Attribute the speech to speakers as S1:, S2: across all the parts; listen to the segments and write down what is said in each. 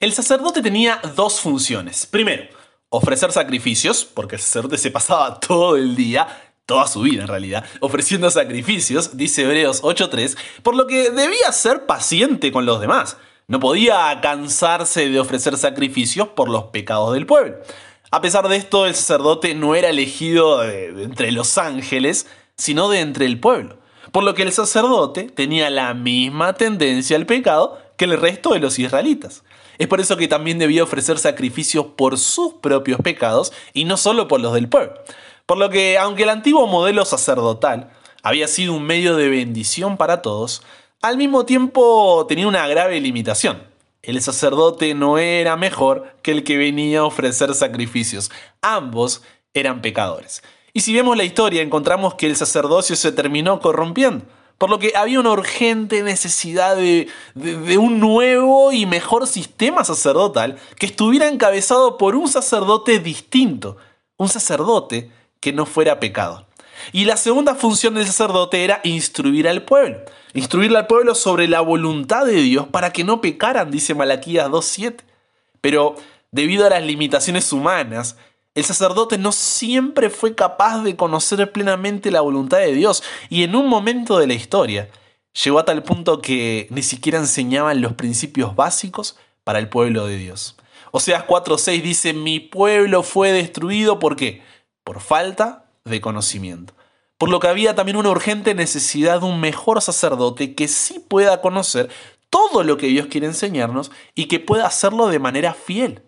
S1: El sacerdote tenía dos funciones. Primero, ofrecer sacrificios, porque el sacerdote se pasaba todo el día, toda su vida en realidad, ofreciendo sacrificios, dice Hebreos 8.3, por lo que debía ser paciente con los demás. No podía cansarse de ofrecer sacrificios por los pecados del pueblo. A pesar de esto, el sacerdote no era elegido de, entre los ángeles, sino de entre el pueblo. Por lo que el sacerdote tenía la misma tendencia al pecado que el resto de los israelitas. Es por eso que también debía ofrecer sacrificios por sus propios pecados y no solo por los del pueblo. Por lo que, aunque el antiguo modelo sacerdotal había sido un medio de bendición para todos, al mismo tiempo tenía una grave limitación. El sacerdote no era mejor que el que venía a ofrecer sacrificios. Ambos eran pecadores. Y si vemos la historia, encontramos que el sacerdocio se terminó corrompiendo por lo que había una urgente necesidad de, un nuevo y mejor sistema sacerdotal que estuviera encabezado por un sacerdote distinto, un sacerdote que no fuera pecado. Y la segunda función del sacerdote era instruir al pueblo, instruir al pueblo sobre la voluntad de Dios para que no pecaran, dice Malaquías 2.7. Pero debido a las limitaciones humanas, el sacerdote no siempre fue capaz de conocer plenamente la voluntad de Dios y en un momento de la historia llegó a tal punto que ni siquiera enseñaban los principios básicos para el pueblo de Dios. Oseas 4:6 dice, mi pueblo fue destruido ¿por qué? Por falta de conocimiento. Por lo que había también una urgente necesidad de un mejor sacerdote que sí pueda conocer todo lo que Dios quiere enseñarnos y que pueda hacerlo de manera fiel.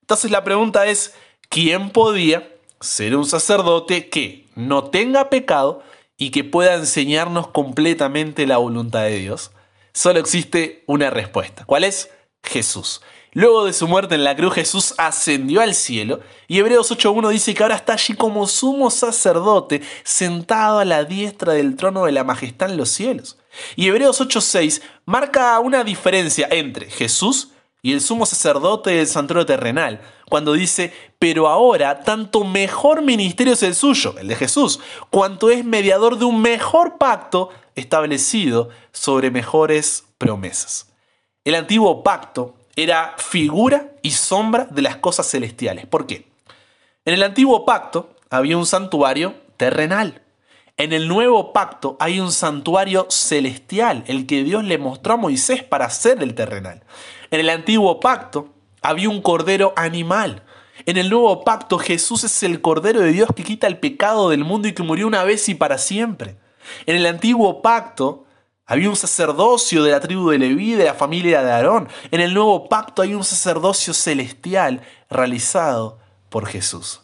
S1: Entonces la pregunta es, ¿quién podía ser un sacerdote que no tenga pecado y que pueda enseñarnos completamente la voluntad de Dios? Solo existe una respuesta. ¿Cuál es? Jesús. Luego de su muerte en la cruz, Jesús ascendió al cielo y Hebreos 8.1 dice que ahora está allí como sumo sacerdote, sentado a la diestra del trono de la majestad en los cielos. Y Hebreos 8.6 marca una diferencia entre Jesús y el sumo sacerdote del santuario terrenal, cuando dice, pero ahora tanto mejor ministerio es el suyo, el de Jesús, cuanto es mediador de un mejor pacto establecido sobre mejores promesas. El antiguo pacto era figura y sombra de las cosas celestiales. ¿Por qué? En el antiguo pacto había un santuario terrenal. En el nuevo pacto hay un santuario celestial, el que Dios le mostró a Moisés para hacer el terrenal. En el antiguo pacto había un cordero animal. En el nuevo pacto Jesús es el cordero de Dios que quita el pecado del mundo y que murió una vez y para siempre. En el antiguo pacto había un sacerdocio de la tribu de Leví, de la familia de Aarón. En el nuevo pacto hay un sacerdocio celestial realizado por Jesús.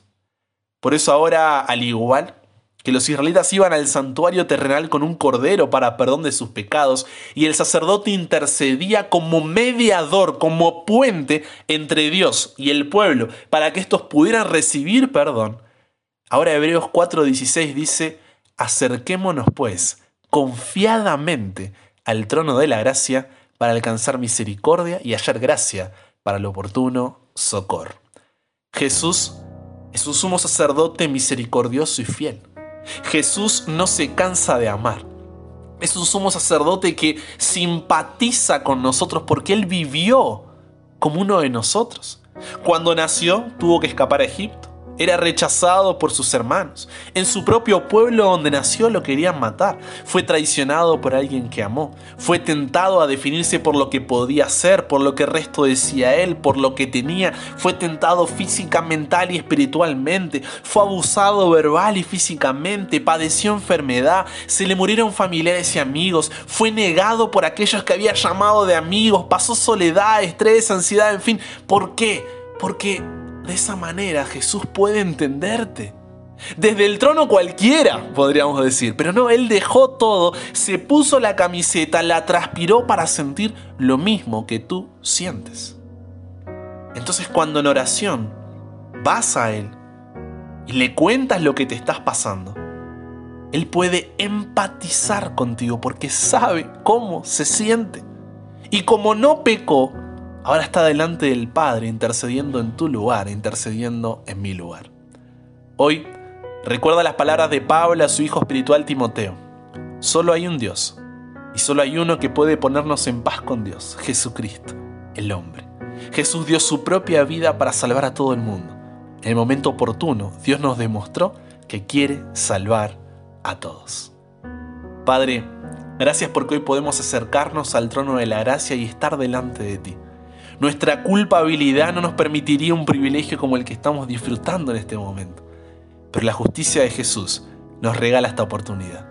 S1: Por eso ahora, al igual que los israelitas iban al santuario terrenal con un cordero para perdón de sus pecados, y el sacerdote intercedía como mediador, como puente entre Dios y el pueblo, para que estos pudieran recibir perdón. Ahora Hebreos 4:16 dice, acerquémonos pues confiadamente al trono de la gracia para alcanzar misericordia y hallar gracia para el oportuno socorro. Jesús es un sumo sacerdote misericordioso y fiel Jesús no se cansa de amar. Es un sumo sacerdote que simpatiza con nosotros porque Él vivió como uno de nosotros. Cuando nació tuvo que escapar a Egipto. Era rechazado por sus hermanos. En su propio pueblo donde nació lo querían matar. Fue traicionado por alguien que amó. Fue tentado a definirse por lo que podía ser, por lo que el resto decía él, por lo que tenía. Fue tentado física, mental y espiritualmente. Fue abusado verbal y físicamente. Padeció enfermedad. Se le murieron familiares y amigos. Fue negado por aquellos que había llamado de amigos. Pasó soledad, estrés, ansiedad, en fin. ¿Por qué? Porque de esa manera Jesús puede entenderte. Desde el trono cualquiera, podríamos decir. Pero no, Él dejó todo, se puso la camiseta, la transpiró para sentir lo mismo que tú sientes. Entonces cuando en oración vas a Él y le cuentas lo que te estás pasando, Él puede empatizar contigo porque sabe cómo se siente. Y como no pecó, ahora está delante del Padre intercediendo en tu lugar, intercediendo en mi lugar. Hoy recuerda las palabras de Pablo a su hijo espiritual Timoteo. Solo hay un Dios y solo hay uno que puede ponernos en paz con Dios, Jesucristo, el hombre. Jesús dio su propia vida para salvar a todo el mundo. En el momento oportuno, Dios nos demostró que quiere salvar a todos. Padre, gracias porque hoy podemos acercarnos al trono de la gracia y estar delante de ti. Nuestra culpabilidad no nos permitiría un privilegio como el que estamos disfrutando en este momento. Pero la justicia de Jesús nos regala esta oportunidad.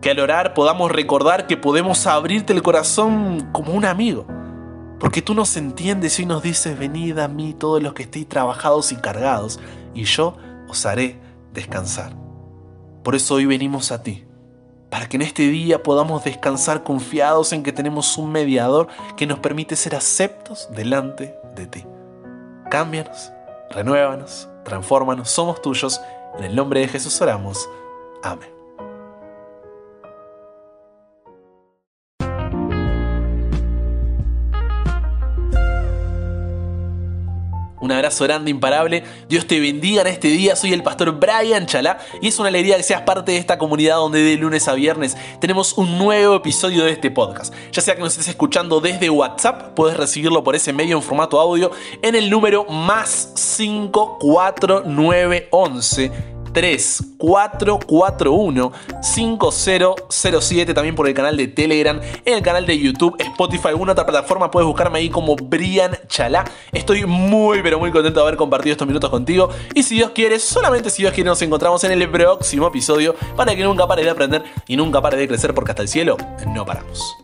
S1: Que al orar podamos recordar que podemos abrirte el corazón como un amigo. Porque tú nos entiendes y nos dices, venid a mí todos los que estéis trabajados y cargados, y yo os haré descansar. Por eso hoy venimos a ti, para que en este día podamos descansar confiados en que tenemos un mediador que nos permite ser aceptos delante de ti. Cámbianos, renuévanos, transfórmanos, somos tuyos. En el nombre de Jesús oramos. Amén. Un abrazo grande, imparable. Dios te bendiga en este día. Soy el pastor Brian Chalá y es una alegría que seas parte de esta comunidad donde de lunes a viernes tenemos un nuevo episodio de este podcast. Ya sea que nos estés escuchando desde WhatsApp, puedes recibirlo por ese medio en formato audio en el número más 54911 3441 5007 también por el canal de Telegram, en el canal de YouTube, Spotify, alguna otra plataforma puedes buscarme ahí como Brian Chalá. Estoy muy pero muy contento de haber compartido estos minutos contigo y si Dios quiere, solamente si Dios quiere nos encontramos en el próximo episodio para que nunca pares de aprender y nunca pares de crecer porque hasta el cielo no paramos.